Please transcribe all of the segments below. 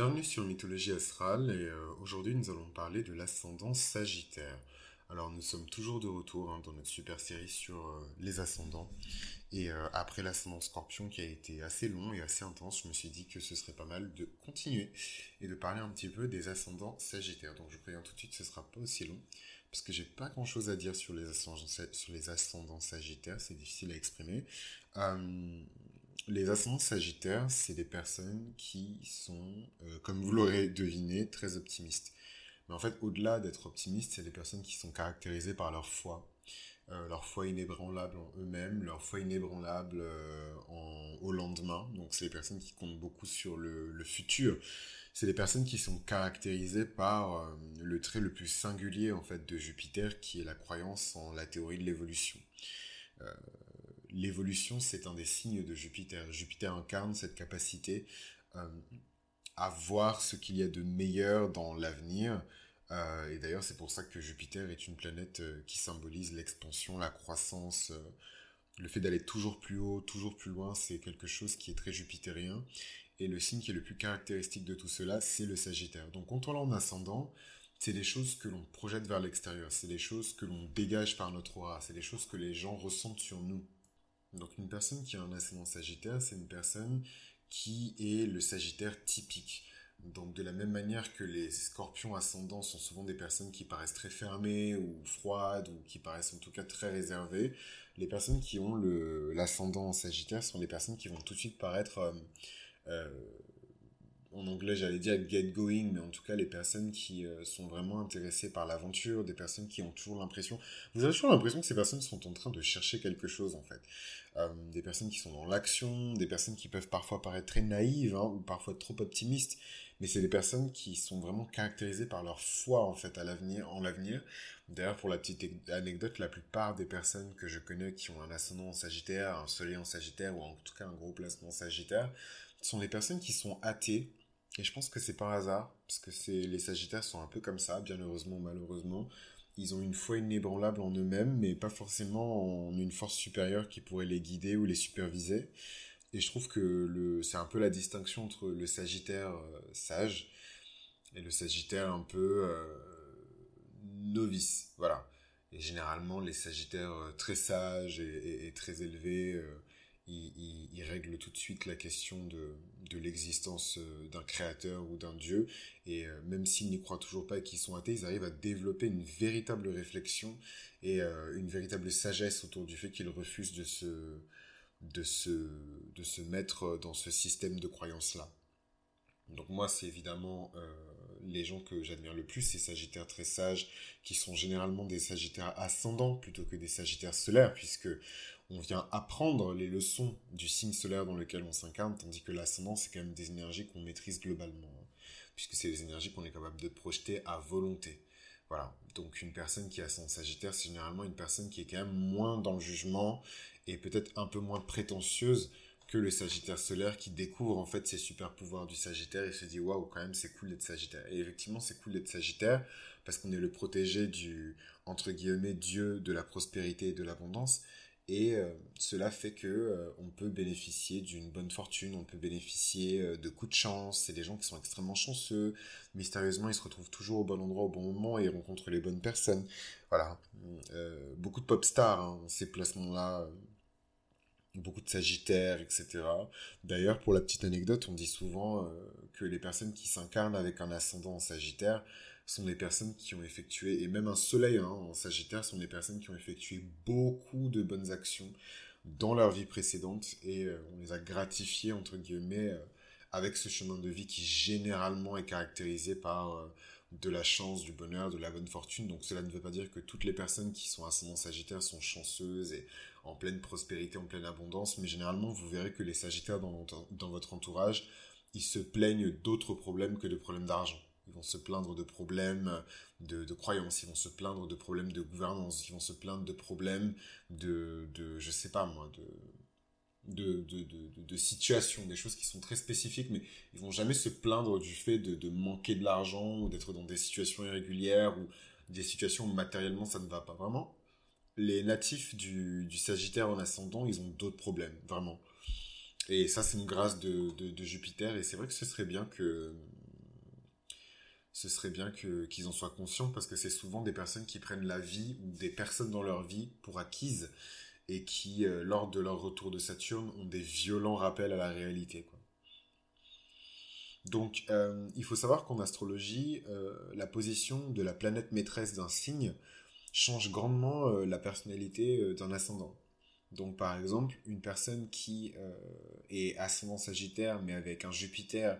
bienvenue sur Mythologie Astrale et euh, aujourd'hui nous allons parler de l'ascendant Sagittaire. Alors nous sommes toujours de retour hein, dans notre super série sur euh, les ascendants et euh, après l'ascendant Scorpion qui a été assez long et assez intense, je me suis dit que ce serait pas mal de continuer et de parler un petit peu des ascendants Sagittaires. Donc je préviens tout de suite, ce sera pas aussi long parce que j'ai pas grand chose à dire sur les ascendants, sur les ascendants c'est difficile à exprimer. Les ascendants sagittaires, c'est des personnes qui sont, euh, comme vous l'aurez deviné, très optimistes. Mais en fait, au-delà d'être optimistes, c'est des personnes qui sont caractérisées par leur foi. Euh, leur foi inébranlable en eux-mêmes, leur foi inébranlable euh, au lendemain. Donc, c'est des personnes qui comptent beaucoup sur le, futur. C'est des personnes qui sont caractérisées par le trait le plus singulier en fait de Jupiter, qui est la croyance en la théorie de l'évolution l'évolution, c'est un des signes de Jupiter. Jupiter incarne cette capacité euh, à voir ce qu'il y a de meilleur dans l'avenir. Euh, et d'ailleurs, c'est pour ça que Jupiter est une planète euh, qui symbolise l'expansion, la croissance, le fait d'aller toujours plus haut, toujours plus loin, c'est quelque chose qui est très jupitérien. Et le signe qui est le plus caractéristique de tout cela, c'est le Sagittaire. Donc, quand on l'a en ascendant, c'est des choses que l'on projette vers l'extérieur, c'est des choses que l'on dégage par notre aura, c'est des choses que les gens ressentent sur nous. Donc une personne qui a un ascendant sagittaire, c'est une personne qui est le sagittaire typique. Donc de la même manière que les scorpions ascendants sont souvent des personnes qui paraissent très fermées ou froides ou qui paraissent en tout cas très réservées, les personnes qui ont l'ascendant sagittaire sont les personnes qui vont tout de suite paraître euh, euh, en anglais j'allais dire get going, mais en tout cas les personnes qui euh, sont vraiment intéressées par l'aventure, des personnes qui ont toujours l'impression, vous avez toujours l'impression que ces personnes sont en train de chercher quelque chose en fait. Euh, des personnes qui sont dans l'action, des personnes qui peuvent parfois paraître très naïves hein, ou parfois trop optimistes, mais c'est des personnes qui sont vraiment caractérisées par leur foi en fait à l'avenir, en l'avenir. D'ailleurs pour la petite anecdote, la plupart des personnes que je connais qui ont un ascendant en Sagittaire, un Soleil en Sagittaire ou en tout cas un gros placement en Sagittaire, sont des personnes qui sont athées et je pense que c'est par hasard, parce que les Sagittaires sont un peu comme ça, bien heureusement malheureusement. Ils ont une foi inébranlable en eux-mêmes, mais pas forcément en une force supérieure qui pourrait les guider ou les superviser. Et je trouve que c'est un peu la distinction entre le Sagittaire euh, sage et le Sagittaire un peu euh, novice. Voilà. Et généralement, les Sagittaires euh, très sages et, très élevés il, règle tout de suite la question de, l'existence euh, d'un créateur ou d'un dieu. Et euh, même s'ils n'y croient toujours pas et qu'ils sont athées, ils arrivent à développer une véritable réflexion et euh, une véritable sagesse autour du fait qu'ils refusent de se, de, se, de se mettre dans ce système de croyance-là. Donc moi, c'est évidemment les gens que j'admire le plus, ces Sagittaires très sages, qui sont généralement des Sagittaires ascendants plutôt que des Sagittaires solaires, puisque on vient apprendre les leçons du signe solaire dans lequel on s'incarne, tandis que l'ascendant, c'est quand même des énergies qu'on maîtrise globalement, hein, puisque c'est des énergies qu'on est capable de projeter à volonté. Voilà. Donc une personne qui a son Sagittaire, c'est généralement une personne qui est quand même moins dans le jugement et peut-être un peu moins prétentieuse que le Sagittaire solaire qui découvre en fait ses super pouvoirs du Sagittaire et se dit waouh quand même c'est cool d'être Sagittaire. Et effectivement c'est cool d'être Sagittaire parce qu'on est le protégé du entre guillemets Dieu de la prospérité et de l'abondance. Et euh, cela fait que euh, on peut bénéficier d'une bonne fortune, on peut bénéficier euh, de coups de chance. C'est des gens qui sont extrêmement chanceux. Mystérieusement, ils se retrouvent toujours au bon endroit au bon moment et rencontrent les bonnes personnes. Voilà. beaucoup de pop stars, hein, ces placements-là. Beaucoup de sagittaires, etc. D'ailleurs, pour la petite anecdote, on dit souvent que les personnes qui s'incarnent avec un ascendant en sagittaire sont des personnes qui ont effectué, et même un soleil hein, en Sagittaire, sont des personnes qui ont effectué beaucoup de bonnes actions dans leur vie précédente et euh, on les a gratifiés, entre guillemets, euh, avec ce chemin de vie qui généralement est caractérisé par euh, de la chance, du bonheur, de la bonne fortune. Donc cela ne veut pas dire que toutes les personnes qui sont ascendant Sagittaire sont chanceuses et en pleine prospérité, en pleine abondance, mais généralement vous verrez que les Sagittaires dans, votre entourage, ils se plaignent d'autres problèmes que de problèmes d'argent ils vont se plaindre de problèmes de, de, croyances, ils vont se plaindre de problèmes de gouvernance, ils vont se plaindre de problèmes de, de je sais pas moi, de, de, de, de, situations, des choses qui sont très spécifiques, mais ils vont jamais se plaindre du fait de, de manquer de l'argent ou d'être dans des situations irrégulières ou des situations où matériellement ça ne va pas vraiment. Les natifs du, du Sagittaire en ascendant, ils ont d'autres problèmes, vraiment. Et ça, c'est une grâce de, de, de Jupiter, et c'est vrai que ce serait bien que ce serait bien qu'ils en soient conscients parce que c'est souvent des personnes qui prennent la vie ou des personnes dans leur vie pour acquises et qui, euh, lors de leur retour de Saturne, ont des violents rappels à la réalité. Donc, euh, il faut savoir qu'en astrologie, euh, la position de la planète maîtresse d'un signe change grandement la personnalité d'un ascendant. Donc, par exemple, une personne qui est ascendant sagittaire, mais avec un Jupiter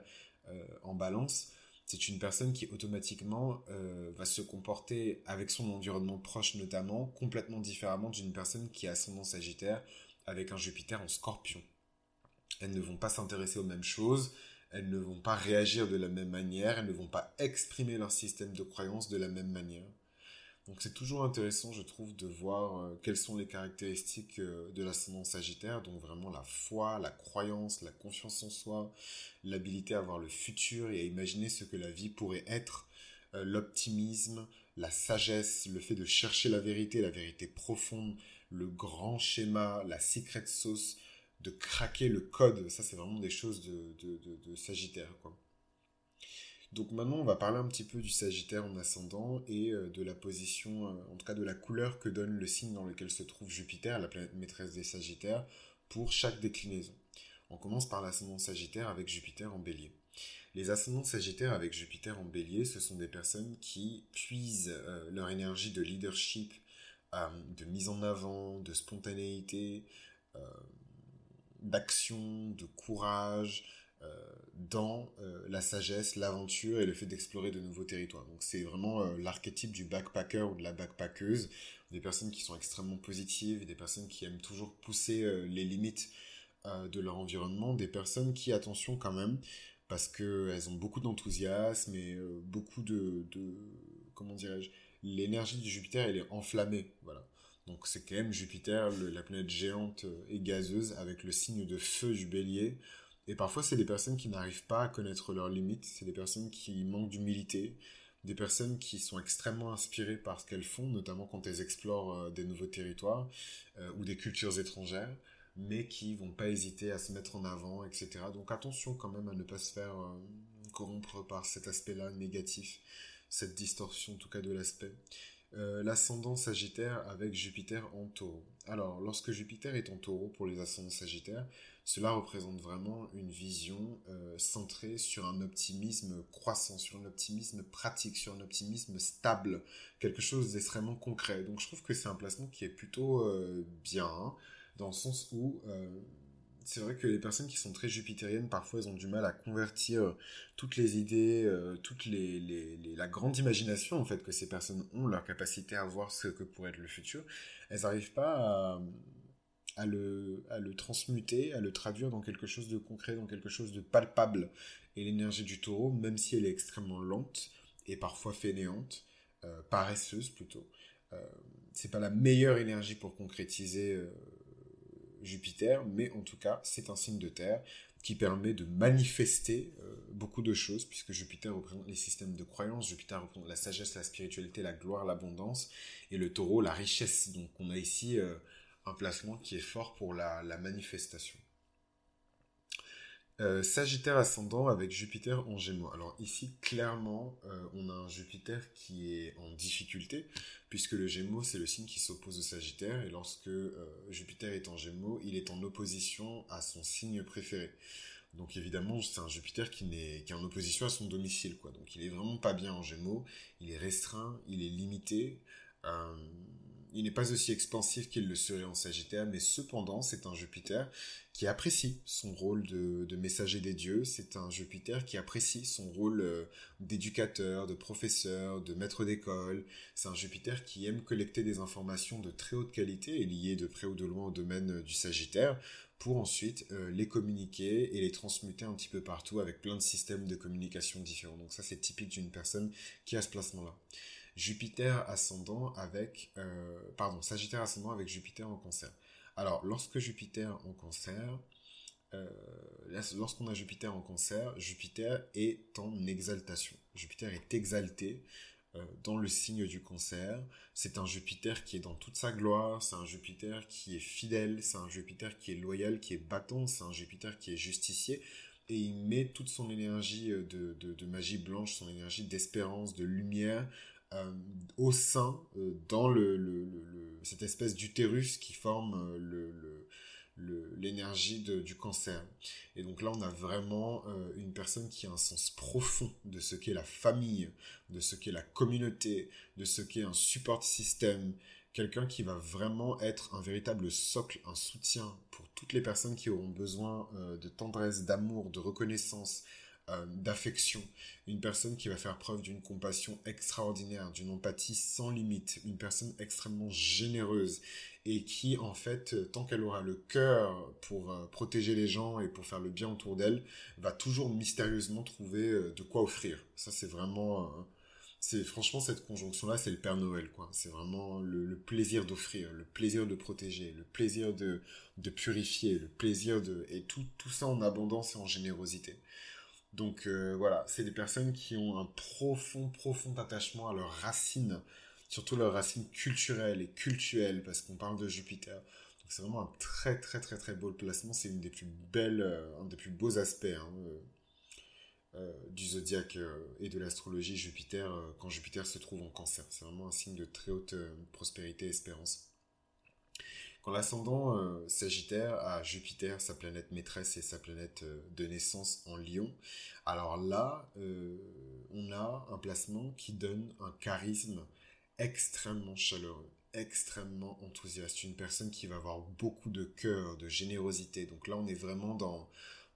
en balance, c'est une personne qui automatiquement euh, va se comporter avec son environnement proche notamment complètement différemment d'une personne qui a ascendant sagittaire avec un Jupiter en scorpion. Elles ne vont pas s'intéresser aux mêmes choses, elles ne vont pas réagir de la même manière, elles ne vont pas exprimer leur système de croyance de la même manière. Donc c'est toujours intéressant, je trouve, de voir euh, quelles sont les caractéristiques euh, de l'ascendant sagittaire, donc vraiment la foi, la croyance, la confiance en soi, l'habilité à voir le futur et à imaginer ce que la vie pourrait être, euh, l'optimisme, la sagesse, le fait de chercher la vérité, la vérité profonde, le grand schéma, la secret sauce, de craquer le code, ça c'est vraiment des choses de, Sagittaire, quoi. Donc maintenant, on va parler un petit peu du Sagittaire en ascendant et euh, de la position, euh, en tout cas de la couleur que donne le signe dans lequel se trouve Jupiter, la planète maîtresse des Sagittaires, pour chaque déclinaison. On commence par l'ascendant Sagittaire avec Jupiter en bélier. Les ascendants Sagittaires avec Jupiter en bélier, ce sont des personnes qui puisent euh, leur énergie de leadership, de mise en avant, de spontanéité, d'action, de courage, dans euh, la sagesse, l'aventure et le fait d'explorer de nouveaux territoires. Donc c'est vraiment euh, l'archétype du backpacker ou de la backpackeuse, des personnes qui sont extrêmement positives, des personnes qui aiment toujours pousser les limites de leur environnement, des personnes qui, attention quand même, parce qu'elles ont beaucoup d'enthousiasme et beaucoup de, de comment dirais-je, l'énergie du Jupiter, elle est enflammée, voilà. Donc c'est quand même Jupiter, la planète géante et gazeuse, avec le signe de feu du bélier, et parfois, c'est des personnes qui n'arrivent pas à connaître leurs limites, c'est des personnes qui manquent d'humilité, des personnes qui sont extrêmement inspirées par ce qu'elles font, notamment quand elles explorent euh, des nouveaux territoires euh, ou des cultures étrangères, mais qui vont pas hésiter à se mettre en avant, etc. Donc attention quand même à ne pas se faire euh, corrompre par cet aspect-là négatif, cette distorsion en tout cas de l'aspect. L'ascendant sagittaire avec Jupiter en taureau. Alors, lorsque Jupiter est en taureau pour les ascendants sagittaires, cela représente vraiment une vision euh, centrée sur un optimisme croissant, sur un optimisme pratique, sur un optimisme stable, quelque chose d'extrêmement concret. Donc je trouve que c'est un placement qui est plutôt euh, bien, hein, dans le sens où euh, c'est vrai que les personnes qui sont très jupitériennes, parfois, elles ont du mal à convertir toutes les idées, toute les, la grande imagination, en fait, que ces personnes ont, leur capacité à voir ce que pourrait être le futur. Elles n'arrivent pas à le, transmuter, à le traduire dans quelque chose de concret, dans quelque chose de palpable. Et l'énergie du taureau, même si elle est extrêmement lente et parfois fainéante, euh, paresseuse plutôt, euh, c'est pas la meilleure énergie pour concrétiser euh, Jupiter, mais en tout cas, c'est un signe de terre qui permet de manifester euh, beaucoup de choses, puisque Jupiter représente les systèmes de croyance, Jupiter représente la sagesse, la spiritualité, la gloire, l'abondance, et le taureau, la richesse. Donc on a ici un placement qui est fort pour la, manifestation. Euh, Sagittaire ascendant avec Jupiter en Gémeaux. Alors ici, clairement, euh, on a un Jupiter qui est en difficulté, puisque le Gémeaux, c'est le signe qui s'oppose au Sagittaire, et lorsque euh, Jupiter est en Gémeaux, il est en opposition à son signe préféré. Donc évidemment, c'est un Jupiter qui, est, qui en opposition à son domicile, quoi. Donc il est vraiment pas bien en Gémeaux, il est restreint, il est limité il n'est pas aussi expansif qu'il le serait en Sagittaire, mais cependant, c'est un Jupiter qui apprécie son rôle de, messager des dieux, c'est un Jupiter qui apprécie son rôle euh, d'éducateur, de professeur, de maître d'école, c'est un Jupiter qui aime collecter des informations de très haute qualité et liées de près ou de loin au domaine euh, du Sagittaire, pour ensuite euh, les communiquer et les transmuter un petit peu partout avec plein de systèmes de communication différents. Donc ça, c'est typique d'une personne qui a ce placement-là. Jupiter ascendant avec, euh, pardon, Sagittaire ascendant avec Jupiter en cancer. Alors, lorsque Jupiter en cancer, euh, lorsqu'on a Jupiter en cancer, Jupiter est en exaltation. Jupiter est exalté euh, dans le signe du cancer. C'est un Jupiter qui est dans toute sa gloire, c'est un Jupiter qui est fidèle, c'est un Jupiter qui est loyal, qui est battant, c'est un Jupiter qui est justicier. et il met toute son énergie euh, de, magie blanche, son énergie d'espérance, de lumière euh, au sein, euh, dans le, cette espèce d'utérus qui forme l'énergie du cancer. Et donc là, on a vraiment une personne qui a un sens profond de ce qu'est la famille, de ce qu'est la communauté, de ce qu'est un support système, quelqu'un qui va vraiment être un véritable socle, un soutien pour toutes les personnes qui auront besoin euh, de tendresse, d'amour, de reconnaissance, euh, d'affection. Une personne qui va faire preuve d'une compassion extraordinaire, d'une empathie sans limite, une personne extrêmement généreuse et qui, en fait, euh, tant qu'elle aura le cœur pour protéger les gens et pour faire le bien autour d'elle, va toujours mystérieusement trouver de quoi offrir. Ça, c'est vraiment c'est franchement cette conjonction là c'est le Père Noël quoi c'est vraiment le, plaisir d'offrir le plaisir de protéger le plaisir de, de purifier le plaisir de et tout tout ça en abondance et en générosité donc euh, voilà c'est des personnes qui ont un profond profond attachement à leurs racines surtout leurs racines culturelles et cultuelles parce qu'on parle de Jupiter donc c'est vraiment un très très très très beau placement c'est des plus euh, un des plus beaux aspects hein, euh, du zodiaque et de l'astrologie Jupiter quand Jupiter se trouve en cancer. C'est vraiment un signe de très haute prospérité et espérance. Quand l'ascendant Sagittaire a Jupiter, sa planète maîtresse et sa planète de naissance en Lion, alors là, on a un placement qui donne un charisme extrêmement chaleureux, extrêmement enthousiaste, une personne qui va avoir beaucoup de cœur, de générosité. Donc là, on est vraiment dans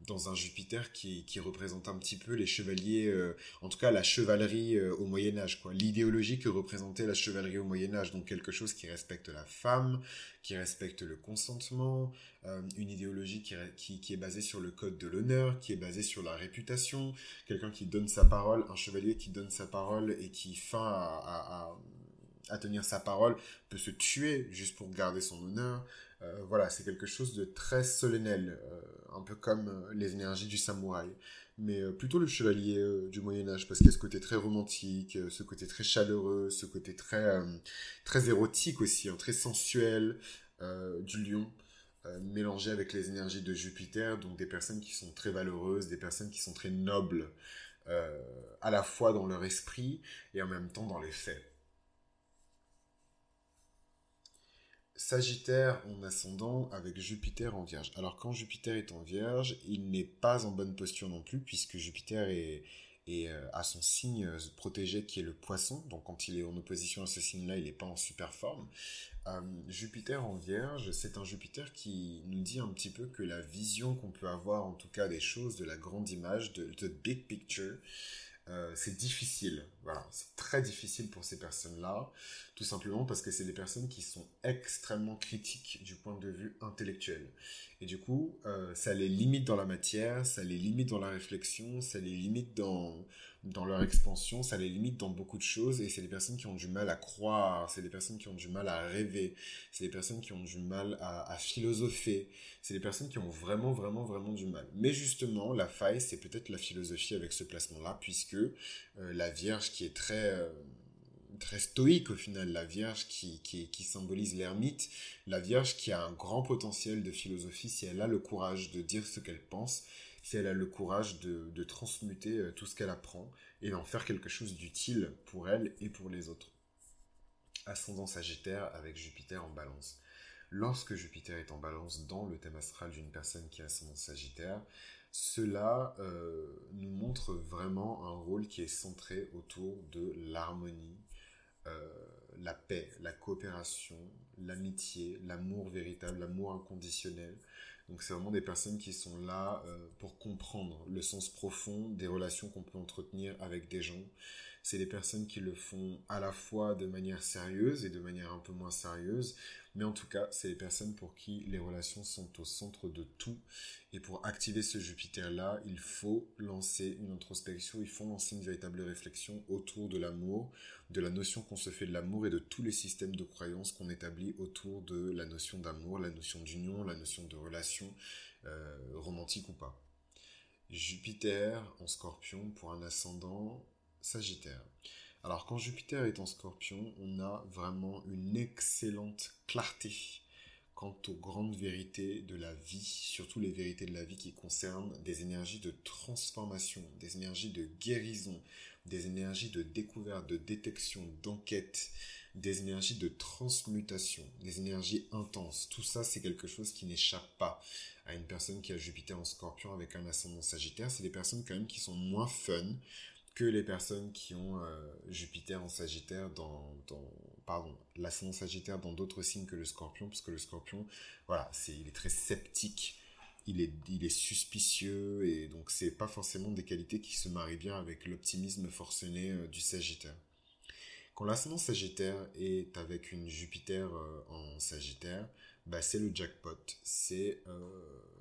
dans un Jupiter qui, représente un petit peu les chevaliers, euh, en tout cas la chevalerie euh, au Moyen Âge, quoi. L'idéologie que représentait la chevalerie au Moyen Âge, donc quelque chose qui respecte la femme, qui respecte le consentement, euh, une idéologie qui, est basée sur le code de l'honneur, qui est basée sur la réputation, quelqu'un qui donne sa parole, un chevalier qui donne sa parole et qui fin à tenir sa parole peut se tuer juste pour garder son honneur. Euh, voilà, c'est quelque chose de très solennel, euh, un peu comme euh, les énergies du samouraï, mais plutôt le chevalier du Moyen Âge, parce qu'il y a ce côté très romantique, ce côté très chaleureux, ce côté très, très érotique aussi, hein, très sensuel du lion. mélangé avec les énergies de Jupiter, donc des personnes qui sont très valeureuses, des personnes qui sont très nobles, à la fois dans leur esprit et en même temps dans les faits. Sagittaire en ascendant avec Jupiter en Vierge. Alors quand Jupiter est en Vierge, il n'est pas en bonne posture non plus puisque Jupiter est, euh, à son signe protégé qui est le poisson. Donc quand il est en opposition à ce signe-là, il n'est pas en super forme. Euh, Jupiter en Vierge, c'est un Jupiter qui nous dit un petit peu que la vision qu'on peut avoir en tout cas des choses, de la grande image, de big picture, euh, c'est difficile. Voilà, c'est très difficile pour ces personnes-là, tout simplement parce que c'est des personnes qui sont extrêmement critiques du point de vue intellectuel. Et du coup, euh, ça les limite dans la matière, ça les limite dans la réflexion, ça les limite dans, dans leur expansion, ça les limite dans beaucoup de choses, et c'est des personnes qui ont du mal à croire, c'est des personnes qui ont du mal à rêver, c'est des personnes qui ont du mal à, à philosopher, c'est des personnes qui ont vraiment, vraiment, vraiment du mal. Mais justement, la faille, c'est peut-être la philosophie avec ce placement-là, puisque la Vierge qui est très... Euh, très stoïque au final, la Vierge qui, qui, qui symbolise l'ermite, la Vierge qui a un grand potentiel de philosophie si elle a le courage de dire ce qu'elle pense, si elle a le courage de, de transmuter euh, tout ce qu'elle apprend et d'en faire quelque chose d'utile pour elle et pour les autres. Ascendant Sagittaire avec Jupiter en balance. Lorsque Jupiter est en balance dans le thème astral d'une personne qui a ascendant Sagittaire, cela euh, nous montre vraiment un rôle qui est centré autour de l'harmonie, euh, la paix, la coopération, l'amitié, l'amour véritable, l'amour inconditionnel, donc c'est vraiment des personnes qui sont là euh, pour comprendre le sens profond des relations qu'on peut entretenir avec des gens. C'est des personnes qui le font à la fois de manière sérieuse et de manière un peu moins sérieuse, mais en tout cas, c'est des personnes pour qui les relations sont au centre de tout. Et pour activer ce Jupiter-là, il faut lancer une introspection, il faut lancer une véritable réflexion autour de l'amour, de la notion qu'on se fait de l'amour et de tous les systèmes de croyances qu'on établit autour de la notion d'amour, la notion d'union, la notion de relation, euh, romantique ou pas. Jupiter en scorpion pour un ascendant sagittaire. Alors quand Jupiter est en scorpion, on a vraiment une excellente clarté quant aux grandes vérités de la vie, surtout les vérités de la vie qui concernent des énergies de transformation, des énergies de guérison, des énergies de découverte, de détection, d'enquête, des énergies de transmutation, des énergies intenses. Tout ça, c'est quelque chose qui n'échappe pas à une personne qui a Jupiter en scorpion avec un ascendant sagittaire. C'est des personnes quand même qui sont moins fun que les personnes qui ont euh, Jupiter en sagittaire dans, dans pardon, l'ascendant sagittaire dans d'autres signes que le scorpion, parce que le scorpion, voilà, c'est, il est très sceptique il est, il est suspicieux et donc c'est pas forcément des qualités qui se marient bien avec l'optimisme forcené euh, du Sagittaire. Quand l'ascendant Sagittaire est avec une Jupiter euh, en Sagittaire, bah c'est le jackpot, c'est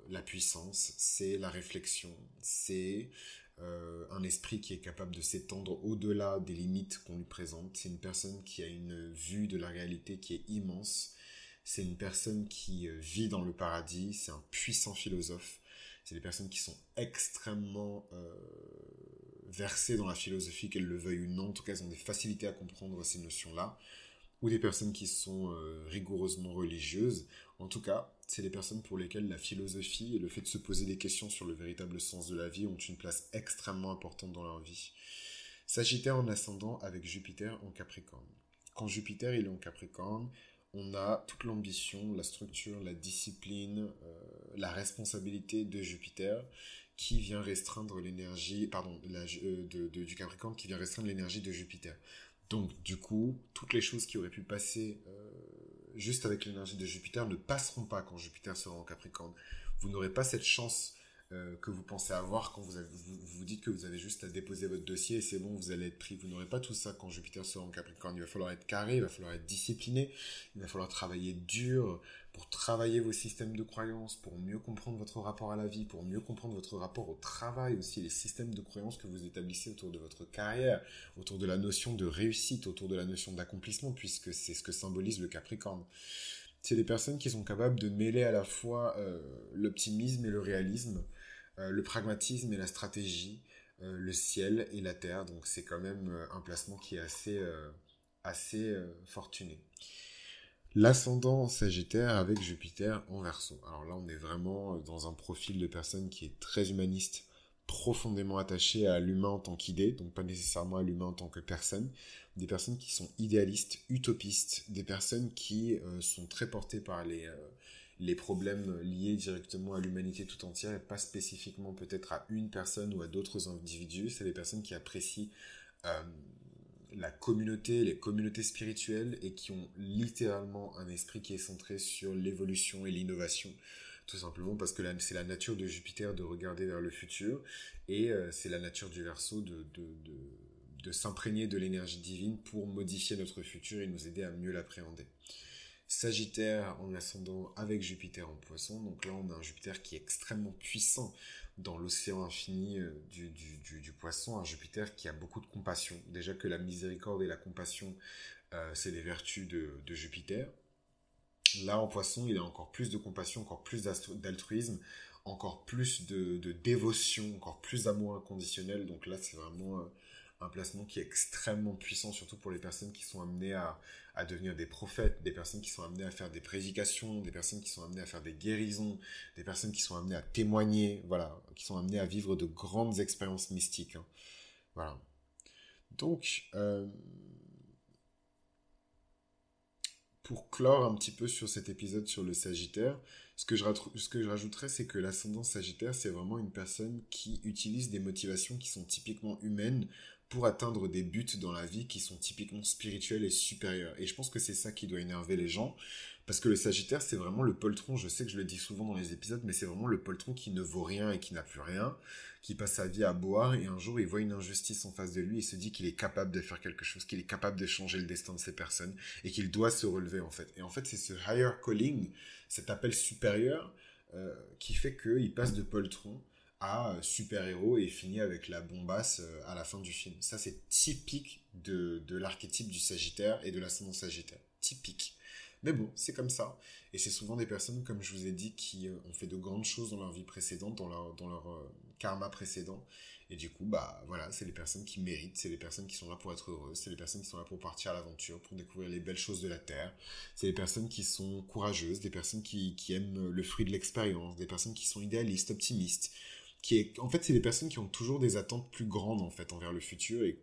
la puissance, c'est la réflexion, c'est un esprit qui est capable de s'étendre au-delà des limites qu'on lui présente. C'est une personne qui a une vue de la réalité qui est immense c'est une personne qui euh, vit dans le paradis, c'est un puissant philosophe. C'est des personnes qui sont extrêmement euh, versées dans la philosophie, qu'elles le veuillent ou non. En tout cas, elles ont des facilités à comprendre ces notions-là. Ou des personnes qui sont euh, rigoureusement religieuses. En tout cas, c'est des personnes pour lesquelles la philosophie et le fait de se poser des questions sur le véritable sens de la vie ont une place extrêmement importante dans leur vie. Sagittaire en ascendant avec Jupiter en Capricorne. Quand Jupiter est en Capricorne, on a toute l'ambition, la structure, la discipline, euh, la responsabilité de Jupiter qui vient restreindre l'énergie, pardon, euh, du Capricorne qui vient restreindre l'énergie de Jupiter. Donc, du coup, toutes les choses qui auraient pu passer euh, juste avec l'énergie de Jupiter ne passeront pas quand Jupiter sera en Capricorne. Vous n'aurez pas cette chance euh, que vous pensez avoir quand vous, vous, dites que vous avez juste à déposer votre dossier et c'est bon, vous allez être pris. Vous n'aurez pas tout ça quand Jupiter sera en Capricorne. Il va falloir être carré, il va falloir être discipliné, il va falloir travailler dur pour travailler vos systèmes de croyances, pour mieux comprendre votre rapport à la vie, pour mieux comprendre votre rapport au travail aussi, les systèmes de croyances que vous établissez autour de votre carrière, autour de la notion de réussite, autour de la notion d'accomplissement, puisque c'est ce que symbolise le Capricorne c'est des personnes qui sont capables de mêler à la fois euh, l'optimisme et le réalisme, le pragmatisme et la stratégie, euh, le ciel et la terre. Donc c'est quand même euh, un placement qui est assez, assez fortuné. L'ascendant Sagittaire avec Jupiter en verso. Alors là, on est vraiment dans un profil de personne qui est très humaniste, profondément attaché à l'humain en tant qu'idée, donc pas nécessairement à l'humain en tant que personne. Des personnes qui sont idéalistes, utopistes, des personnes qui sont très portées par les, les problèmes liés directement à l'humanité tout entière et pas spécifiquement peut-être à une personne ou à d'autres individus. C'est des personnes qui apprécient euh, la communauté, les communautés spirituelles et qui ont littéralement un esprit qui est centré sur l'évolution et l'innovation. Tout simplement parce que c'est la nature de Jupiter de regarder vers le futur et euh, c'est la nature du de, de s'imprégner de l'énergie divine pour modifier notre futur et nous aider à mieux l'appréhender. Sagittaire en ascendant avec Jupiter en poisson. Donc là, on a un Jupiter qui est extrêmement puissant dans l'océan infini euh, du, poisson. Un Jupiter qui a beaucoup de compassion. Déjà que la miséricorde et la compassion, euh, c'est des vertus de, Jupiter. Là, en poisson, il a encore plus de compassion, encore plus d'altruisme, encore plus de, dévotion, encore plus d'amour inconditionnel. Donc là, c'est vraiment... Un placement qui est extrêmement puissant, surtout pour les personnes qui sont amenées à, devenir des prophètes, des personnes qui sont amenées à faire des prédications, des personnes qui sont amenées à faire des guérisons, des personnes qui sont amenées à témoigner, voilà, qui sont amenées à vivre de grandes expériences mystiques. Hein. Voilà. Donc, euh, pour clore un petit peu sur cet épisode sur le Sagittaire, ce que je, ce que je rajouterais, c'est que l'ascendant Sagittaire, c'est vraiment une personne qui utilise des motivations qui sont typiquement humaines pour atteindre des buts dans la vie qui sont typiquement spirituels et supérieurs. Et je pense que c'est ça qui doit énerver les gens. Parce que le Sagittaire, c'est vraiment le poltron, je sais que je le dis souvent dans les épisodes, mais c'est vraiment le poltron qui ne vaut rien et qui n'a plus rien, qui passe sa vie à boire, et un jour il voit une injustice en face de lui et se dit qu'il est capable de faire quelque chose, qu'il est capable de changer le destin de ces personnes, et qu'il doit se relever en fait. Et en fait, c'est ce higher calling, cet appel supérieur, euh, qui fait qu'il passe de poltron euh, super-héros et finit avec la bombasse euh, à la fin du film. Ça, c'est typique de, l'archétype du Sagittaire et de l'ascendant Sagittaire. Typique. Mais bon, c'est comme ça. Et c'est souvent des personnes, comme je vous ai dit, qui euh, ont fait de grandes choses dans leur vie précédente, dans leur, leur karma précédent, Et du coup, bah voilà, c'est les personnes qui méritent, c'est les personnes qui sont là pour être heureuses, c'est les personnes qui sont là pour partir à l'aventure, pour découvrir les belles choses de la Terre, c'est les personnes qui sont courageuses, des personnes qui aiment le fruit de l'expérience, des personnes qui sont idéalistes, optimistes, qui est, en fait, c'est des personnes qui ont toujours des attentes plus grandes en fait envers le futur et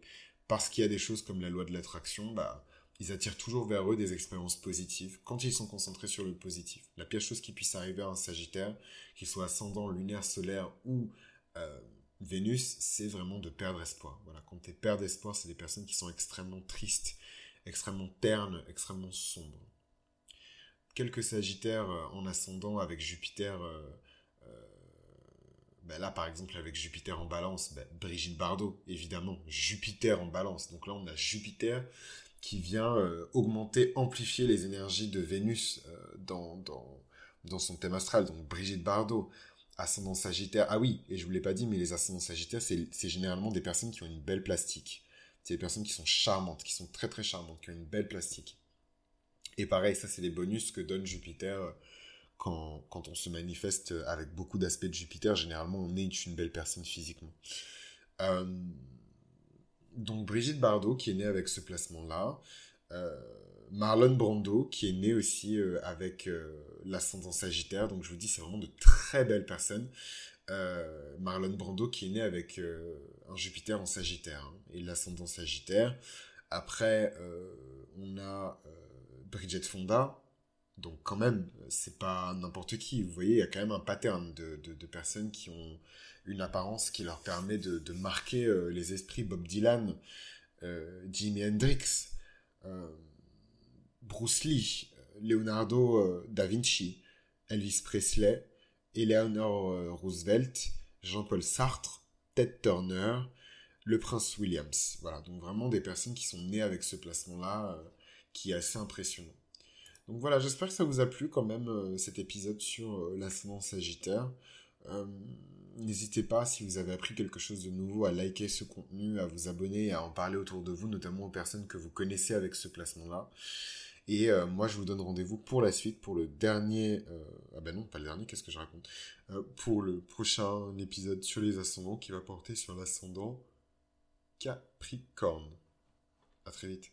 parce qu'il y a des choses comme la loi de l'attraction, bah ils attirent toujours vers eux des expériences positives quand ils sont concentrés sur le positif. La pire chose qui puisse arriver à un Sagittaire, qu'il soit ascendant, lunaire, solaire ou euh, Vénus, c'est vraiment de perdre espoir. Voilà, quand tu perds espoir, c'est des personnes qui sont extrêmement tristes, extrêmement ternes, extrêmement sombres. Quelques Sagittaires euh, en ascendant avec Jupiter, euh, ben là par exemple avec Jupiter en balance, ben Brigitte Bardot, évidemment, Jupiter en balance. Donc là on a Jupiter qui vient euh, augmenter, amplifier les énergies de Vénus euh, dans, dans, dans, son thème astral. Donc Brigitte Bardot, ascendant Sagittaire. Ah oui, et je vous l'ai pas dit, mais les ascendants Sagittaires, c'est généralement des personnes qui ont une belle plastique. C'est des personnes qui sont charmantes, qui sont très très charmantes, qui ont une belle plastique. Et pareil, ça c'est les bonus que donne Jupiter euh, quand, on se manifeste avec beaucoup d'aspects de Jupiter. Généralement, on est une belle personne physiquement. Euh, donc Brigitte Bardot qui est née avec ce placement-là, euh, Marlon Brando qui est née aussi euh, avec euh, l'ascendant Sagittaire, donc je vous dis c'est vraiment de très belles personnes. Marlon Brando qui est née avec un Jupiter en Sagittaire hein, et l'ascendant Sagittaire. Après on a Bridget Fonda, donc quand même c'est pas n'importe qui. Vous voyez il y a quand même un pattern de, personnes qui ont une apparence qui leur permet de, marquer euh, les esprits Bob Dylan, euh, Jimi Hendrix, euh, Bruce Lee, Leonardo da Vinci, Elvis Presley, Eleanor Roosevelt, Jean-Paul Sartre, Ted Turner, le prince Williams. Voilà, donc vraiment des personnes qui sont nées avec ce placement-là qui est assez impressionnant. Donc voilà, j'espère que ça vous a plu quand même cet épisode sur l'ascendant sagittaire. N'hésitez pas, si vous avez appris quelque chose de nouveau, à liker ce contenu, à vous abonner, à en parler autour de vous, notamment aux personnes que vous connaissez avec ce placement-là. Et euh, moi, je vous donne rendez-vous pour la suite, pour le dernier... Euh, ah ben non, pas le dernier, qu'est-ce que je raconte? Euh, Pour le prochain épisode sur les ascendants qui va porter sur l'ascendant Capricorne. À très vite.